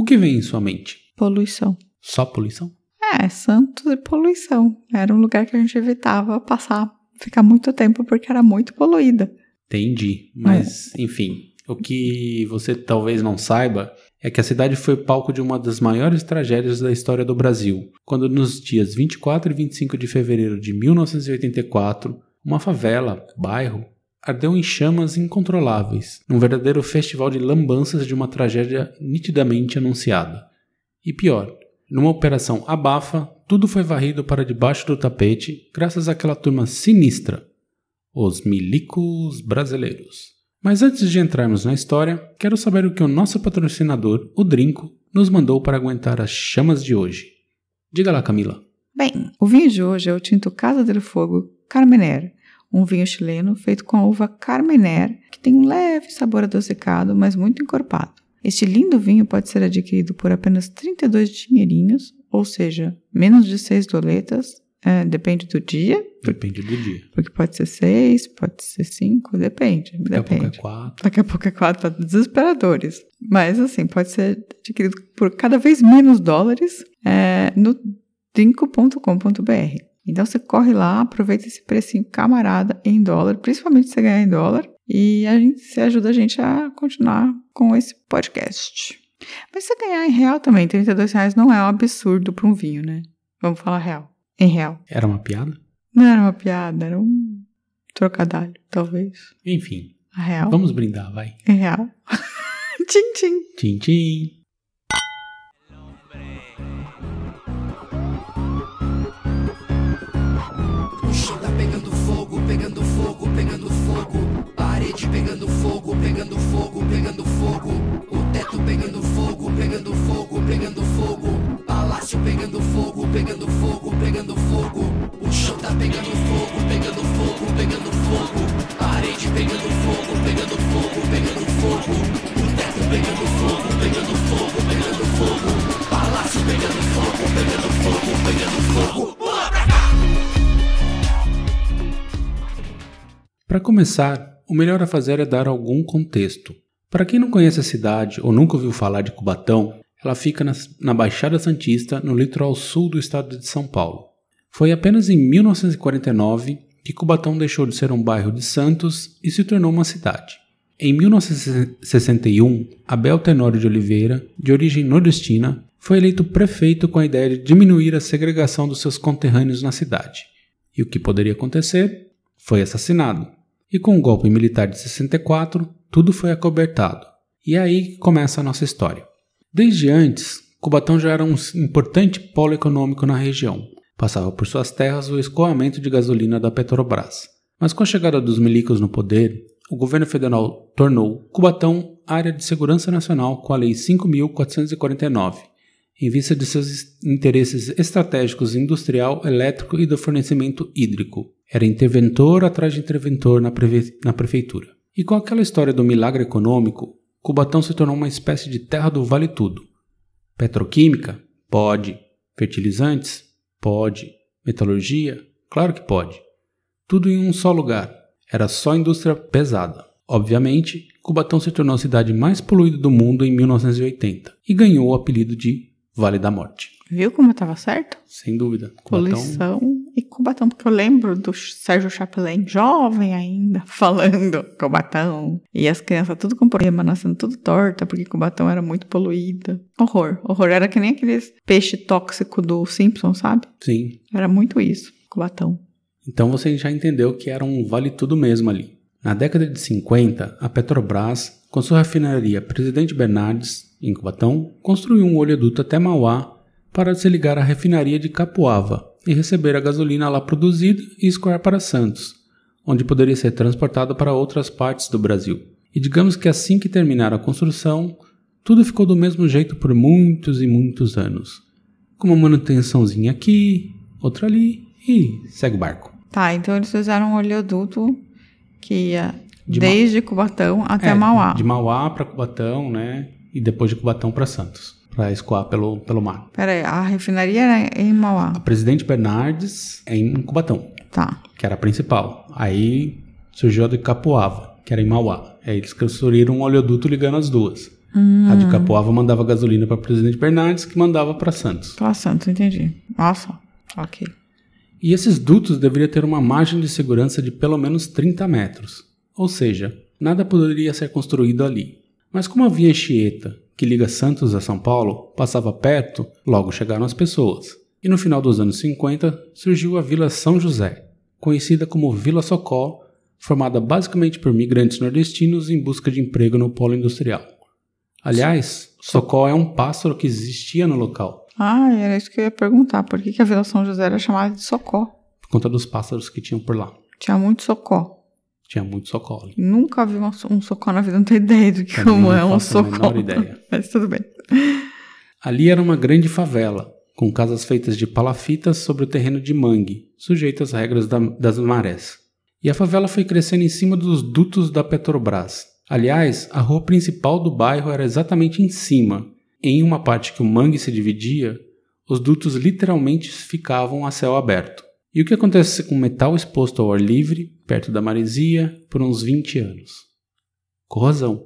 o que vem em sua mente? Poluição. Só poluição? É, Santos e poluição. Era um lugar que a gente evitava passar, ficar muito tempo porque era muito poluída. Entendi. Mas, é. enfim, o que você talvez não saiba é que a cidade foi palco de uma das maiores tragédias da história do Brasil, quando nos dias 24 e 25 de fevereiro de 1984, uma favela, bairro, ardeu em chamas incontroláveis, num verdadeiro festival de lambanças de uma tragédia nitidamente anunciada. E pior, numa operação abafa, tudo foi varrido para debaixo do tapete graças àquela turma sinistra, os milicos brasileiros. Mas antes de entrarmos na história, quero saber o que o nosso patrocinador, o Drinco, nos mandou para aguentar as chamas de hoje. Diga lá, Camila. Bem, o vinho de hoje é o tinto Casa del Fogo Carmener, um vinho chileno feito com a uva Carmener, que tem um leve sabor adocicado, mas muito encorpado. Este lindo vinho pode ser adquirido por apenas 32 dinheirinhos, ou seja, menos de 6 doletas, é, depende do dia. Depende do dia. Porque pode ser 6, pode ser 5, depende. Daqui depende. a pouco é 4. Daqui a pouco é 4 para desesperadores. Mas assim, pode ser adquirido por cada vez menos dólares é, no trinco.com.br. Então você corre lá, aproveita esse precinho camarada em dólar, principalmente se você ganhar em dólar, e a gente se ajuda a gente a continuar com esse podcast. Mas se ganhar em real também, 32 reais não é um absurdo para um vinho, né? Vamos falar real. Em real. Era uma piada? Não era uma piada, era um trocadilho, talvez. Enfim. A real. Vamos brindar, vai. Em real. tchim, tchim. Tchim, tchim. Começar, o melhor a fazer é dar algum contexto. Para quem não conhece a cidade ou nunca ouviu falar de Cubatão, ela fica na, na Baixada Santista, no litoral sul do estado de São Paulo. Foi apenas em 1949 que Cubatão deixou de ser um bairro de Santos e se tornou uma cidade. Em 1961, Abel Tenório de Oliveira, de origem nordestina, foi eleito prefeito com a ideia de diminuir a segregação dos seus conterrâneos na cidade. E o que poderia acontecer? Foi assassinado. E com o golpe militar de 64, tudo foi acobertado. E é aí que começa a nossa história. Desde antes, Cubatão já era um importante polo econômico na região. Passava por suas terras o escoamento de gasolina da Petrobras. Mas com a chegada dos milicos no poder, o governo federal tornou Cubatão área de segurança nacional com a Lei 5.449, em vista de seus interesses estratégicos industrial, elétrico e do fornecimento hídrico. Era interventor atrás de interventor na, prefe na prefeitura. E com aquela história do milagre econômico, Cubatão se tornou uma espécie de terra do vale tudo. Petroquímica? Pode. Fertilizantes? Pode. Metalurgia? Claro que pode. Tudo em um só lugar. Era só indústria pesada. Obviamente, Cubatão se tornou a cidade mais poluída do mundo em 1980 e ganhou o apelido de Vale da Morte. Viu como eu estava certo? Sem dúvida. Poluição e Cubatão, porque eu lembro do Sérgio Chapelain, jovem ainda, falando Cubatão. E as crianças tudo com problema, nascendo tudo torta, porque Cubatão era muito poluída. Horror, horror. Era que nem aqueles peixe tóxico do Simpson, sabe? Sim. Era muito isso, Cubatão. Então você já entendeu que era um vale tudo mesmo ali. Na década de 50, a Petrobras, com sua refinaria Presidente Bernardes, em Cubatão, construiu um oleoduto até Mauá para se ligar à refinaria de Capuava e receber a gasolina lá produzida e escoar para Santos, onde poderia ser transportada para outras partes do Brasil. E digamos que assim que terminar a construção, tudo ficou do mesmo jeito por muitos e muitos anos. Com uma manutençãozinha aqui, outra ali e segue o barco. Tá, então eles fizeram um oleoduto que ia De desde Cubatão até É, Mauá. De Mauá para Cubatão, né? E depois de Cubatão para Santos, para escoar pelo, pelo mar. Pera aí, a refinaria era em Mauá. A Presidente Bernardes é em Cubatão, Tá. que era a principal. Aí surgiu a de Capoava, que era em Mauá. Aí eles construíram um oleoduto ligando as duas. A de Capoava mandava gasolina para Presidente Bernardes, que mandava para Santos. Tá, Santos, entendi. Nossa, ok. E esses dutos deveriam ter uma margem de segurança de pelo menos 30 metros. Ou seja, nada poderia ser construído ali. Mas como a via Anchieta, que liga Santos a São Paulo, passava perto, logo chegaram as pessoas. E no final dos anos 50 surgiu a Vila São José, conhecida como Vila Socó, formada basicamente por migrantes nordestinos em busca de emprego no polo industrial. Aliás, Socó é um pássaro que existia no local, Ah, era isso que eu ia perguntar. Por que, a Vila São José era chamada de Socó? por conta dos pássaros que tinham por lá. Tinha muito Socó. Tinha muito ali. Nunca vi uma- um Socó na vida, não tenho ideia do que como é um menor ideia. Mas tudo bem. Ali era uma grande favela, com casas feitas de palafitas sobre o terreno de mangue, sujeito às regras da- das marés. E a favela foi crescendo em cima dos dutos da Petrobras. Aliás, a rua principal do bairro era exatamente em cima. Em uma parte que o mangue se dividia, os dutos literalmente ficavam a céu aberto. E o que acontece com metal exposto ao ar livre, perto da maresia, por uns 20 anos? Corrosão.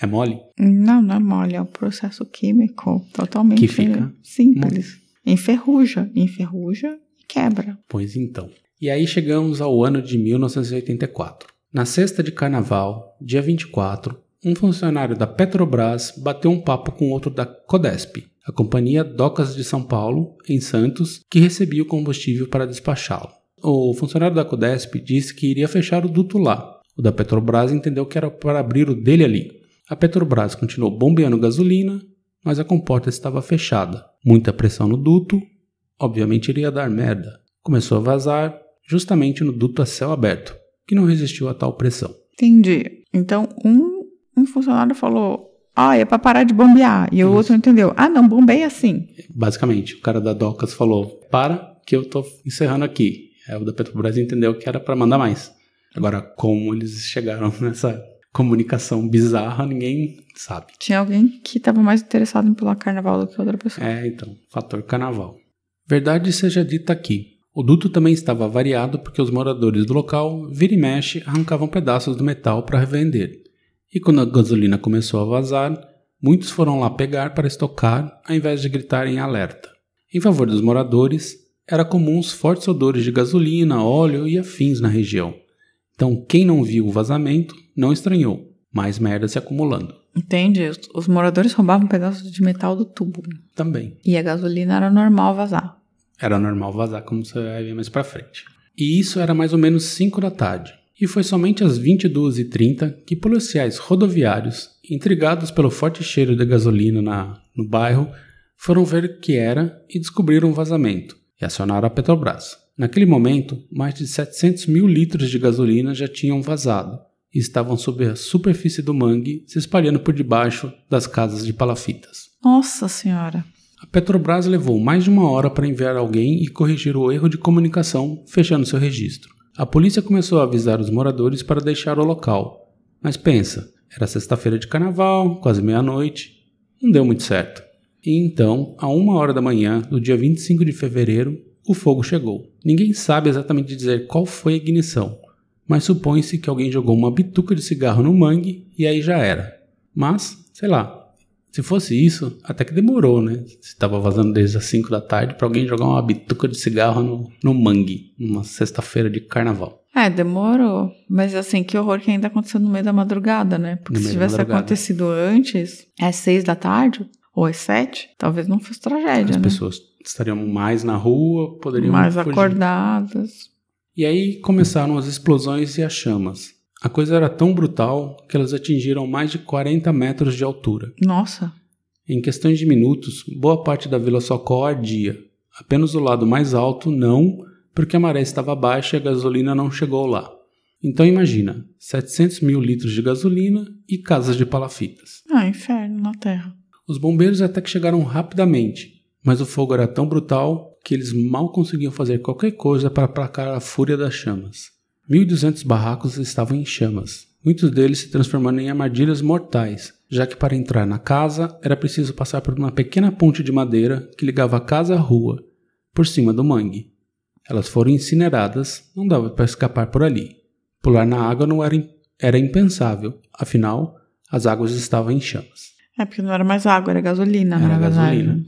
É mole? Não, não é mole, é um processo químico totalmente Que fica simples. Enferruja, enferruja e quebra. Pois então. E aí chegamos ao ano de 1984. Na sexta de carnaval, dia 24, um funcionário da Petrobras bateu um papo com outro da Codesp, a companhia Docas de São Paulo, em Santos, que recebia o combustível para despachá-lo. O funcionário da Codesp disse que iria fechar o duto lá. O da Petrobras entendeu que era para abrir o dele ali. A Petrobras continuou bombeando gasolina, mas a comporta estava fechada. Muita pressão no duto, obviamente iria dar merda. Começou a vazar justamente no duto a céu aberto, que não resistiu a tal pressão. Entendi. Então, um, um funcionário falou: Ah, é pra parar de bombear. E o Isso. outro entendeu: Ah, não, bombeia assim. Basicamente, o cara da Docas falou: para, que eu tô encerrando aqui. Aí o da Petrobras entendeu que era para mandar mais. Agora, como eles chegaram nessa comunicação bizarra, ninguém sabe. Tinha alguém que estava mais interessado em pular carnaval do que outra pessoa. É, então, fator carnaval. Verdade seja dita aqui. O duto também estava variado porque os moradores do local, vira e mexe, arrancavam pedaços do metal para revender. E quando a gasolina começou a vazar, muitos foram lá pegar para estocar, ao invés de gritar em alerta. Em favor dos moradores, era comum os fortes odores de gasolina, óleo e afins na região. Então, quem não viu o vazamento não estranhou. Mais merda se acumulando. Entende? Os, os moradores roubavam pedaços de metal do tubo. Também. E a gasolina era normal vazar. Era normal vazar, como você vai ver mais pra frente. E isso era mais ou menos 5 da tarde. E foi somente às 22h30 que policiais rodoviários, intrigados pelo forte cheiro de gasolina na, no bairro, foram ver o que era e descobriram o vazamento e acionaram a Petrobras. Naquele momento, mais de 700 mil litros de gasolina já tinham vazado e estavam sob a superfície do mangue, se espalhando por debaixo das casas de palafitas. Nossa Senhora. A Petrobras levou mais de uma hora para enviar alguém e corrigir o erro de comunicação, fechando seu registro. A polícia começou a avisar os moradores para deixar o local. Mas pensa, era sexta-feira de carnaval, quase meia-noite. Não deu muito certo. E então, a uma hora da manhã do dia 25 de fevereiro, o fogo chegou. Ninguém sabe exatamente dizer qual foi a ignição, mas supõe-se que alguém jogou uma bituca de cigarro no mangue e aí já era. Mas, sei lá, se fosse isso, até que demorou, né? Se tava vazando desde as 5 da tarde pra alguém jogar uma bituca de cigarro no, no mangue, numa sexta-feira de carnaval. É, demorou. Mas assim, que horror que ainda aconteceu no meio da madrugada, né? Porque se tivesse acontecido antes, é seis da tarde ou é sete, talvez não fosse tragédia, As né? pessoas estariam mais na rua, poderiam Mais fugir. acordadas. E aí começaram as explosões e as chamas. A coisa era tão brutal que elas atingiram mais de 40 metros de altura. Nossa. Em questões de minutos, boa parte da Vila Socó ardia. Apenas o lado mais alto não, porque a maré estava baixa e a gasolina não chegou lá. Então imagina, 700 mil litros de gasolina e casas de palafitas. Ah, inferno na Terra. Os bombeiros até que chegaram rapidamente, mas o fogo era tão brutal que eles mal conseguiam fazer qualquer coisa para aplacar a fúria das chamas. 1.200 barracos estavam em chamas, muitos deles se transformando em armadilhas mortais, já que para entrar na casa era preciso passar por uma pequena ponte de madeira que ligava a casa à rua, por cima do mangue. Elas foram incineradas, não dava para escapar por ali. Pular na água não era, era impensável, afinal, as águas estavam em chamas. É porque não era mais água, era gasolina, Era verdade. gasolina.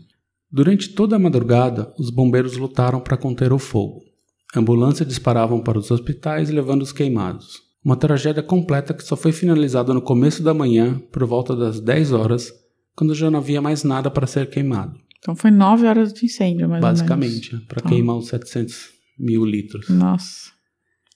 Durante toda a madrugada, os bombeiros lutaram para conter o fogo. Ambulâncias disparavam para os hospitais levando os queimados. Uma tragédia completa que só foi finalizada no começo da manhã, por volta das 10 horas, quando já não havia mais nada para ser queimado. Então foi nove horas de incêndio, mais basicamente, para Tá. queimar os 700 mil litros. Nossa.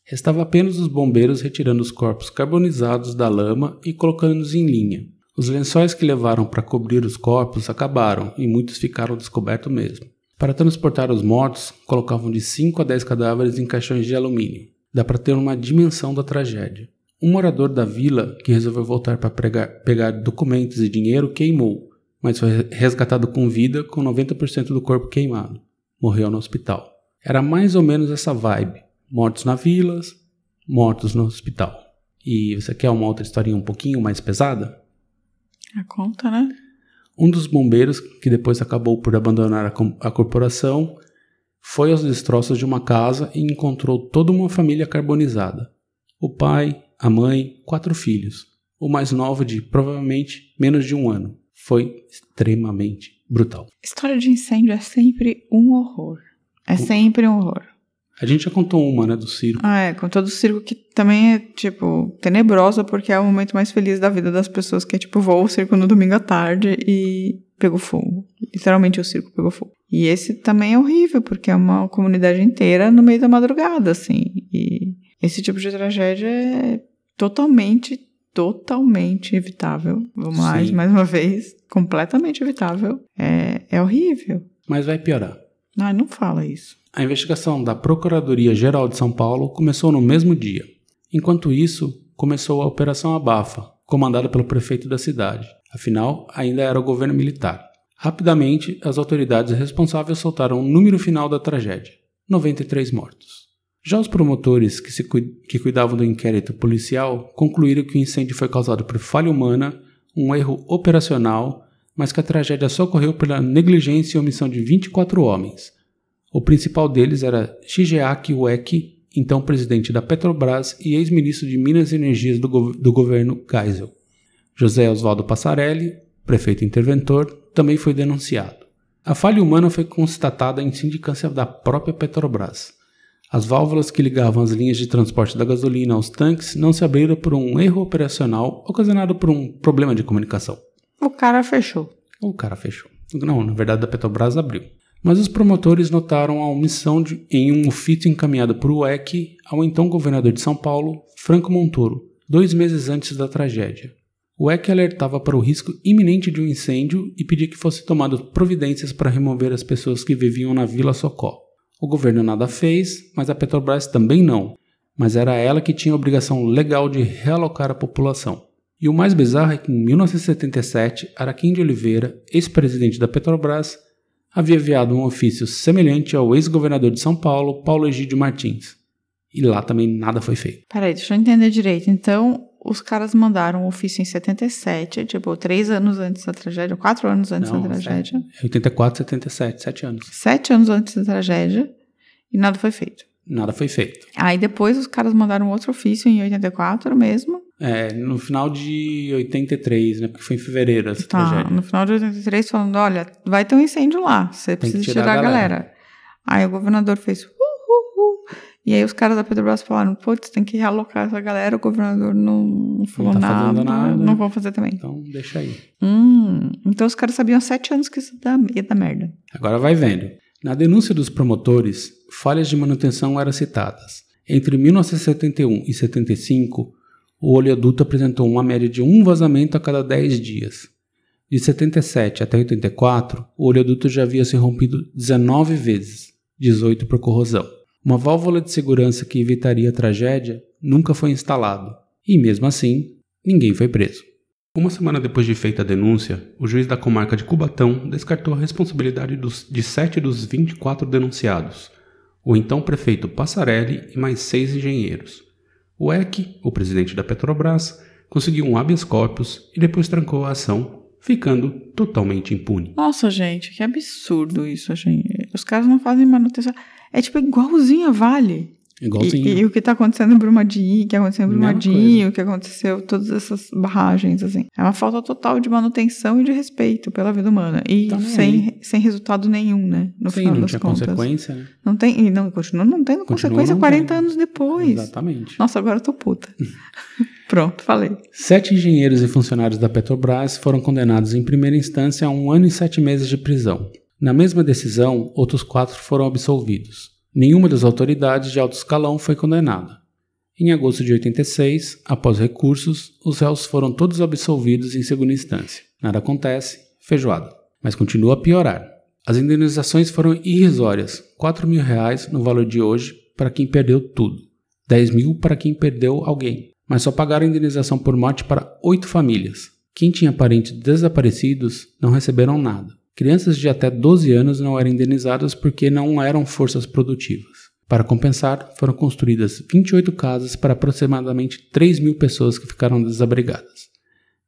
Restava apenas os bombeiros retirando os corpos carbonizados da lama e colocando-os em linha. Os lençóis que levaram para cobrir os corpos acabaram e muitos ficaram descobertos mesmo. Para transportar os mortos, colocavam de 5 a 10 cadáveres em caixões de alumínio. Dá para ter uma dimensão da tragédia. Um morador da vila, que resolveu voltar para pegar documentos e dinheiro, queimou, mas foi resgatado com vida com 90% do corpo queimado. Morreu no hospital. Era mais ou menos essa vibe. Mortos na vilas, mortos no hospital. E você quer uma outra historinha um pouquinho mais pesada? A conta, né? Um dos bombeiros, que depois acabou por abandonar a, a corporação, foi aos destroços de uma casa e encontrou toda uma família carbonizada. O pai, a mãe, quatro filhos. O mais novo de provavelmente menos de um ano. Foi extremamente brutal. História de incêndio é sempre um horror. É sempre um horror. A gente já contou uma, né, do circo. Ah, é, com todo o circo que também é, tipo, tenebrosa, porque é o momento mais feliz da vida das pessoas, que é, tipo, voa o circo no domingo à tarde e pegou fogo. Literalmente o circo pegou fogo. E esse também é horrível, porque é uma comunidade inteira no meio da madrugada, assim. E esse tipo de tragédia é totalmente, totalmente evitável. Vamos lá, Sim. mais uma vez, completamente evitável. É, é horrível. Mas vai piorar. Ai, não fala isso. A investigação da Procuradoria-Geral de São Paulo começou no mesmo dia. Enquanto isso, começou a Operação Abafa, comandada pelo prefeito da cidade. Afinal, ainda era o governo militar. Rapidamente, as autoridades responsáveis soltaram o número final da tragédia: 93 mortos. Já os promotores que, cui- que cuidavam do inquérito policial concluíram que o incêndio foi causado por falha humana, um erro operacional, mas que a tragédia só ocorreu pela negligência e omissão de 24 homens. O principal deles era Shigeaki Ueki, então presidente da Petrobras e ex-ministro de Minas e Energias do, do governo Geisel. José Oswaldo Passarelli, prefeito interventor, também foi denunciado. A falha humana foi constatada em sindicância da própria Petrobras. As válvulas que ligavam as linhas de transporte da gasolina aos tanques não se abriram por um erro operacional ocasionado por um problema de comunicação. O cara fechou. O cara fechou. Não, na verdade a Petrobras abriu. Mas os promotores notaram a omissão de- em um ofício encaminhado por UEC ao então governador de São Paulo, Franco Montoro, dois meses antes da tragédia. O EC alertava para o risco iminente de um incêndio e pedia que fossem tomadas providências para remover as pessoas que viviam na Vila Socó. O governo nada fez, mas a Petrobras também não, mas era ela que tinha a obrigação legal de realocar a população. E o mais bizarro é que em 1977, Araquém de Oliveira, ex-presidente da Petrobras, havia enviado um ofício semelhante ao ex-governador de São Paulo, Paulo Egídio Martins. E lá também nada foi feito. Peraí, deixa eu entender direito. Então, os caras mandaram um ofício em 77, tipo, três anos antes da tragédia, quatro anos antes Não, da tragédia. É 84, 77, sete anos. Sete anos antes da tragédia, e nada foi feito. Nada foi feito. Aí depois os caras mandaram outro ofício em 84 mesmo. É, no final de 83, né? Porque foi em fevereiro essa Tá, tragédia. no final de 83, falando: olha, vai ter um incêndio lá, você precisa tirar tirar, a galera. galera. Aí o governador fez. Uh, uh, uh. E aí os caras da Petrobras falaram: putz, tem que realocar essa galera. O governador não, não falou tá nada, nada. Não vão fazer também. Então, deixa aí. Hum, então os caras sabiam há sete anos que isso ia dar merda. Agora vai vendo. Na denúncia dos promotores, falhas de manutenção eram citadas. Entre 1971 e 75, o oleoduto apresentou uma média de um vazamento a cada 10 dias. De 77 até 84, o oleoduto já havia se rompido 19 vezes, 18 por corrosão. Uma válvula de segurança que evitaria a tragédia nunca foi instalada, e mesmo assim, ninguém foi preso. Uma semana depois de feita a denúncia, o juiz da comarca de Cubatão descartou a responsabilidade dos, de sete dos 24 denunciados, o então prefeito Passarelli e mais seis engenheiros. O EC, o presidente da Petrobras, conseguiu um habeas corpus e depois trancou a ação, ficando totalmente impune. Nossa, gente, que absurdo isso, gente. Os caras não fazem manutenção. É tipo igualzinho a Vale. Igualzinho. E, e o que tá acontecendo em Brumadinho, o que aconteceu em Brumadinho, o que aconteceu, todas essas barragens, assim. É uma falta total de manutenção e de respeito pela vida humana. E Tá sem, sem resultado nenhum, né? No Sim, final não das tinha contas. consequência, né? Não tem, e não, continua não tendo Continua consequência não 40 tendo. anos depois. Exatamente. Nossa, agora eu tô puta. Pronto, falei. Sete engenheiros e funcionários da Petrobras foram condenados em primeira instância a um ano e sete meses de prisão. Na mesma decisão, outros quatro foram absolvidos. Nenhuma das autoridades de alto escalão foi condenada. Em agosto de 86, após recursos, os réus foram todos absolvidos em segunda instância. Nada acontece, feijoada. Mas continua a piorar. As indenizações foram irrisórias, 4 mil reais no valor de hoje para quem perdeu tudo, 10 mil para quem perdeu alguém, mas só pagaram indenização por morte para oito famílias. Quem tinha parentes desaparecidos não receberam nada. Crianças de até 12 anos não eram indenizadas porque não eram forças produtivas. Para compensar, foram construídas 28 casas para aproximadamente 3 mil pessoas que ficaram desabrigadas.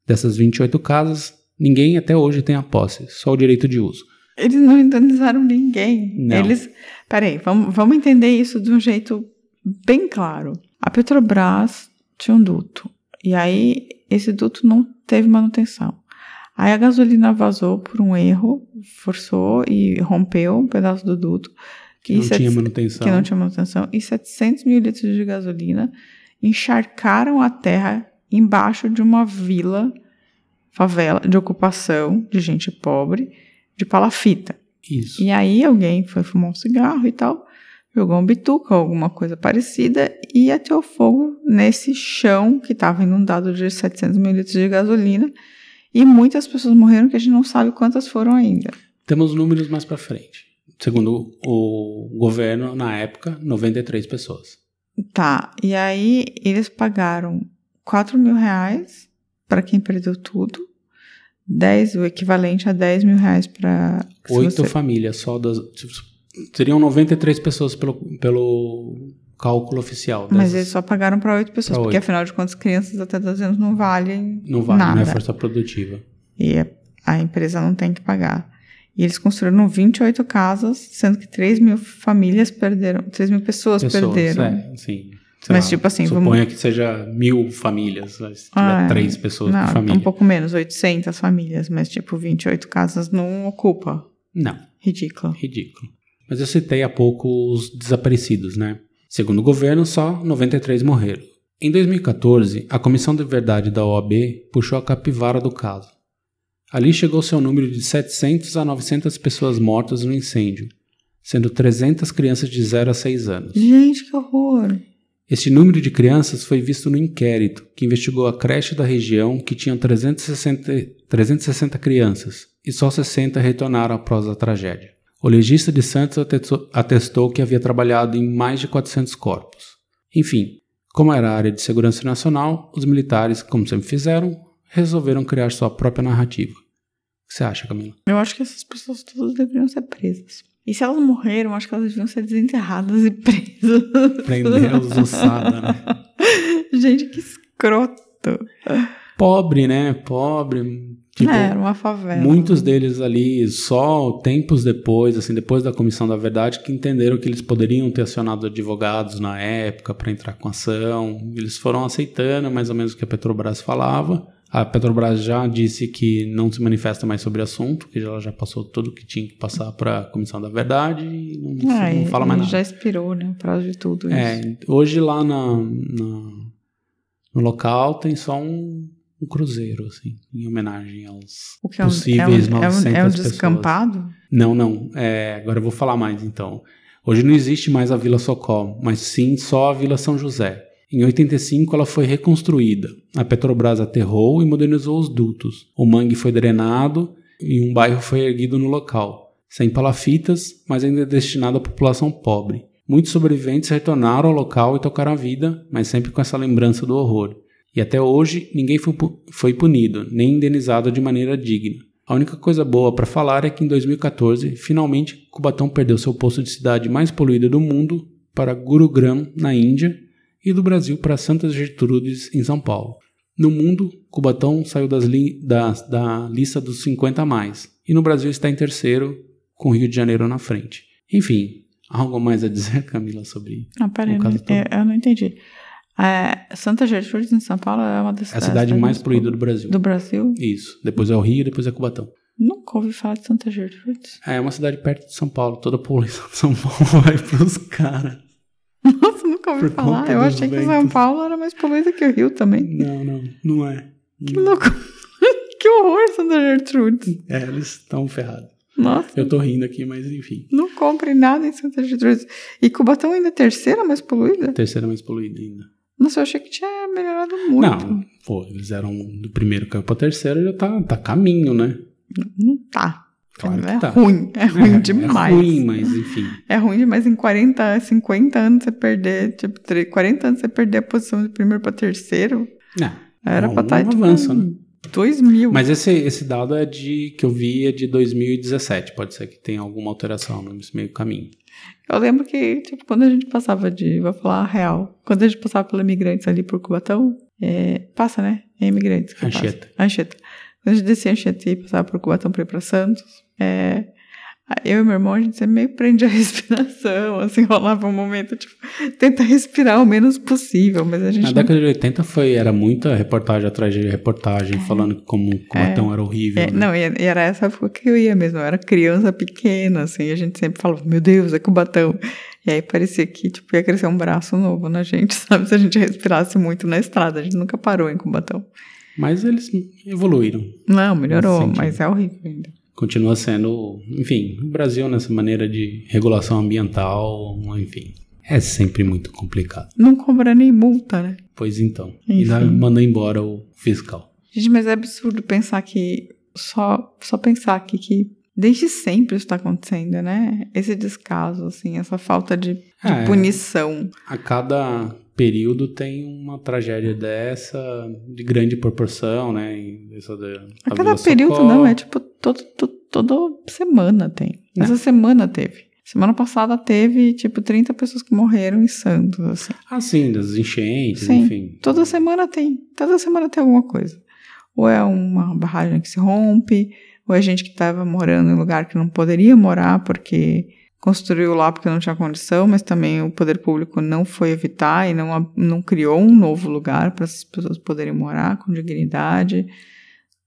Dessas 28 casas, ninguém até hoje tem a posse, só o direito de uso. Eles não indenizaram ninguém. Não. Eles. Peraí, vamos, vamos entender isso de um jeito bem claro. A Petrobras tinha um duto. E aí, esse duto não teve manutenção. Aí a gasolina vazou por um erro, forçou e rompeu um pedaço do duto. Que não sete- tinha manutenção. que não tinha manutenção, e 700 mil litros de gasolina encharcaram a terra embaixo de uma vila, favela, de ocupação de gente pobre, de palafita. Isso. E aí alguém foi fumar um cigarro e tal, jogou um bituca ou alguma coisa parecida e ateou fogo nesse chão que estava inundado de 700 mil litros de gasolina. E muitas pessoas morreram que a gente não sabe quantas foram ainda. Temos números mais para frente. Segundo o governo, na época, 93 pessoas. Tá, e aí eles pagaram 4 mil reais para quem perdeu tudo, 10, o equivalente a 10 mil reais para. Oito famílias só das. Seriam 93 pessoas pelo, pelo cálculo oficial. Mas dessas- eles só pagaram para 8 pessoas, Pra porque oito. afinal de contas, crianças até 12 anos não valem Não vale, nada. não é força produtiva. E a, a empresa não tem que pagar. E eles construíram 28 casas, sendo que 3 mil famílias perderam, 3 mil pessoas, Pessoas, perderam. é, sim. Sei Mas, lá, tipo assim, Suponha vamos- que seja mil famílias, mas se tiver Ah, é. três pessoas não, por família. um pouco menos, 800 famílias, mas tipo 28 casas não ocupa. Não, Ridículo. ridículo. Mas eu citei há pouco os desaparecidos, né? Segundo o governo, só 93 morreram. Em 2014, a Comissão de Verdade da OAB puxou a capivara do caso. Ali chegou-se ao número de 700 a 900 pessoas mortas no incêndio, sendo 300 crianças de 0 a 6 anos. Gente, que horror. Este número de crianças foi visto no inquérito que investigou a creche da região que tinha 360, 360 crianças e só 60 retornaram após a tragédia. O legista de Santos atestou, que havia trabalhado em mais de 400 corpos. Enfim, como era área de segurança nacional, os militares, como sempre fizeram, resolveram criar sua própria narrativa. O que você acha, Camila? Eu acho que essas pessoas todas deveriam ser presas. E se elas morreram, acho que elas deviam ser desenterradas e presas. Prender os ossada, né? Gente, que escroto. Pobre, né? Pobre. Tipo, é, era uma favela. Muitos deles ali, só tempos depois, assim, depois da Comissão da Verdade, que entenderam que eles poderiam ter acionado advogados na época para entrar com ação. Eles foram aceitando mais ou menos o que a Petrobras falava. A Petrobras já disse que não se manifesta mais sobre o assunto, que ela já passou tudo que tinha que passar para a Comissão da Verdade e não, Ah, não fala mais nada. Já expirou, né? O prazo de tudo isso. É, hoje lá na, na- no local tem só um, um cruzeiro, assim, em homenagem aos O que é um, possíveis é um, é 900 um, é um pessoas. descampado? Não, não. É, agora eu vou falar mais então. Hoje não existe mais a Vila Socó, mas sim só a Vila São José. Em 85 ela foi reconstruída. A Petrobras aterrou e modernizou os dutos. O mangue foi drenado e um bairro foi erguido no local, sem palafitas, mas ainda destinado à população pobre. Muitos sobreviventes retornaram ao local e tocaram a vida, mas sempre com essa lembrança do horror. E até hoje ninguém foi punido, nem indenizado de maneira digna. A única coisa boa para falar é que em 2014, finalmente, Cubatão perdeu seu posto de cidade mais poluída do mundo para Gurugram, na Índia, e do Brasil para Santa Gertrudes, em São Paulo. No mundo, Cubatão saiu li da, da lista dos 50 a mais, e no Brasil está em terceiro, com Rio de Janeiro na frente. Enfim, algo mais a dizer, Camila, sobre não, peraí, o caso todo? Eu não entendi. É, Santa Gertrudes, em São Paulo, é uma das É a cidade mais poluída do Brasil. Do Brasil? Isso. Depois é o Rio, depois é Cubatão. Nunca ouvi falar de Santa Gertrudes. É, é uma cidade perto de São Paulo. Toda a poluição de São Paulo vai pros caras. Nossa, nunca ouvi Por falar. Eu achei ventos. que São Paulo era mais poluída que o Rio também. Não, não. Não é. Que louco. que horror, Santa Gertrudes. É, eles estão ferrados. Nossa. Eu tô rindo aqui, mas enfim. Não compre nada em Santa Gertrudes. E Cubatão ainda é terceira mais poluída? Terceira mais poluída ainda. Nossa, eu achei que tinha melhorado muito. Não, pô, eles eram do primeiro caiu pra terceiro, já tá, tá caminho, né? Não tá. Claro é tá. ruim, é ruim é, demais. É ruim, mas enfim. É ruim demais em 40, 50 anos você perder, tipo, 40 anos você perder a posição de primeiro para terceiro. Não. Era não, pra estar tá, tipo, avanço, né? 2000. Mas esse, esse dado é de que eu vi é de 2017. Pode ser que tenha alguma alteração nesse meio caminho. Eu lembro que, tipo, quando a gente passava de. Vou falar a real. Quando a gente passava pelos imigrantes ali por Cubatão, é, passa, né? É imigrantes. Anchieta. Anchieta. Quando a gente descia Anchieta e passava por Cubatão para ir para Santos, é, eu e meu irmão, a gente sempre meio prende a respiração, assim, rolava um momento, tipo, tenta respirar o menos possível, mas a gente... Na não... década de 80 foi, era muita reportagem atrás de reportagem, é. falando como o Cubatão é. era horrível, é. né? Não, e era essa época que eu ia mesmo, eu era criança pequena, assim, a gente sempre falava, meu Deus, é Cubatão. E aí parecia que, tipo, ia crescer um braço novo na gente, sabe? Se a gente respirasse muito na estrada, a gente nunca parou em Cubatão. Mas eles evoluíram. Não, melhorou, mas é horrível ainda continua sendo, enfim, o Brasil nessa maneira de regulação ambiental, enfim, é sempre muito complicado. Não cobra nem multa, né? Pois então. Enfim. E manda embora o fiscal. Gente, mas é absurdo pensar que só só pensar aqui que desde sempre isso está acontecendo, né? Esse descaso, assim, essa falta de, de é, punição. A cada período tem uma tragédia dessa de grande proporção, né? Essa da, a cada período Socorro. não, é tipo todo, todo, toda semana tem. Essa semana teve. Semana passada teve, tipo, 30 pessoas que morreram em Santos, assim. Ah, sim, das enchentes, sim, enfim. Toda semana tem. Toda semana tem alguma coisa. Ou é uma barragem que se rompe, ou é gente que estava morando em lugar que não poderia morar porque construiu lá porque não tinha condição, mas também o poder público não foi evitar e não, não criou um novo lugar para essas pessoas poderem morar com dignidade.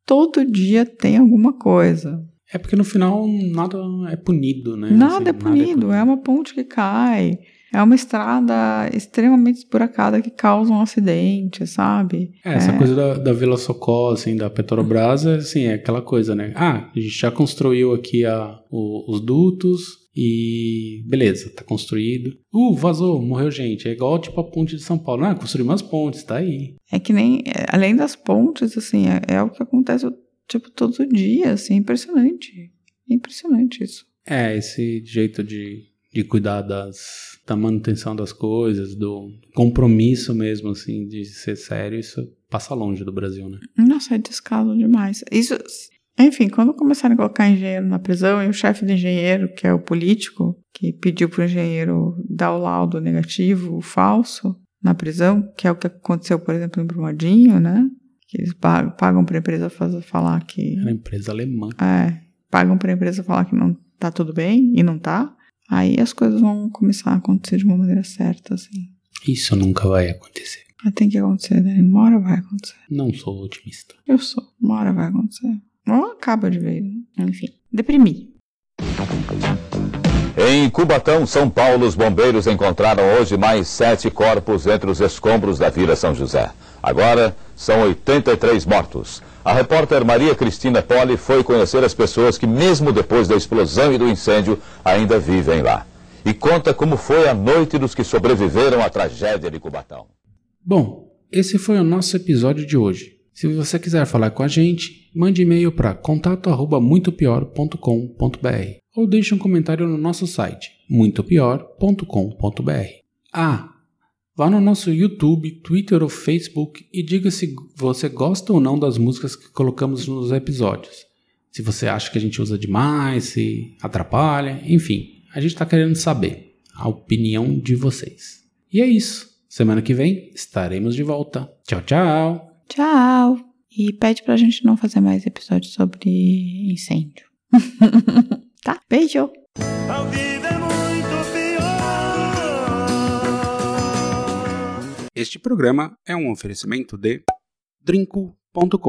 Todo dia tem alguma coisa. É porque no final nada é punido, né? Nada, assim, é, punido. nada é punido, é uma ponte que cai. É uma estrada extremamente esburacada que causa um acidente, sabe? É, essa é. coisa da, da Vila Socorro, assim, da Petrobras, assim, é aquela coisa, né? Ah, a gente já construiu aqui a, o, os dutos, e beleza, tá construído. Uh, vazou, morreu gente. É igual tipo a ponte de São Paulo. Ah, construir umas pontes, tá aí. É que nem, é, além das pontes, assim, é, é o que acontece tipo todo dia, assim, impressionante. É impressionante isso. É, esse jeito de, de cuidar das, da manutenção das coisas, do compromisso mesmo, assim, de ser sério, isso passa longe do Brasil, né? Nossa, é descaso demais. Isso, enfim, quando começaram a colocar engenheiro na prisão, e o chefe do engenheiro, que é o político, que pediu para o engenheiro dar o laudo negativo, o falso, na prisão, que é o que aconteceu, por exemplo, em Brumadinho, né? Que eles pagam para a empresa fazer, falar que. Era empresa alemã. É, pagam para a empresa falar que não tá tudo bem e não tá. Aí as coisas vão começar a acontecer de uma maneira certa, assim. Isso nunca vai acontecer. Mas tem que acontecer, né? Uma hora vai acontecer. Não sou otimista. Eu sou. Uma hora vai acontecer. Ou acaba de vez. Enfim, deprimi. Em Cubatão, São Paulo, os bombeiros encontraram hoje mais sete corpos entre os escombros da Vila São José. Agora, são 83 mortos. A repórter Maria Cristina Poli foi conhecer as pessoas que, mesmo depois da explosão e do incêndio, ainda vivem lá. E conta como foi a noite dos que sobreviveram à tragédia de Cubatão. Bom, esse foi o nosso episódio de hoje. Se você quiser falar com a gente, mande e-mail para contato@muitopior.com.br ou deixe um comentário no nosso site muitopior.com.br. Ah, vá no nosso YouTube, Twitter ou Facebook e diga se você gosta ou não das músicas que colocamos nos episódios. Se você acha que a gente usa demais, se atrapalha, enfim, a gente está querendo saber a opinião de vocês. E é isso. Semana que vem estaremos de volta. Tchau, tchau. Tchau. E pede pra gente não fazer mais episódios sobre incêndio. tá? Beijo. É muito pior. Este programa é um oferecimento de drinco.com.br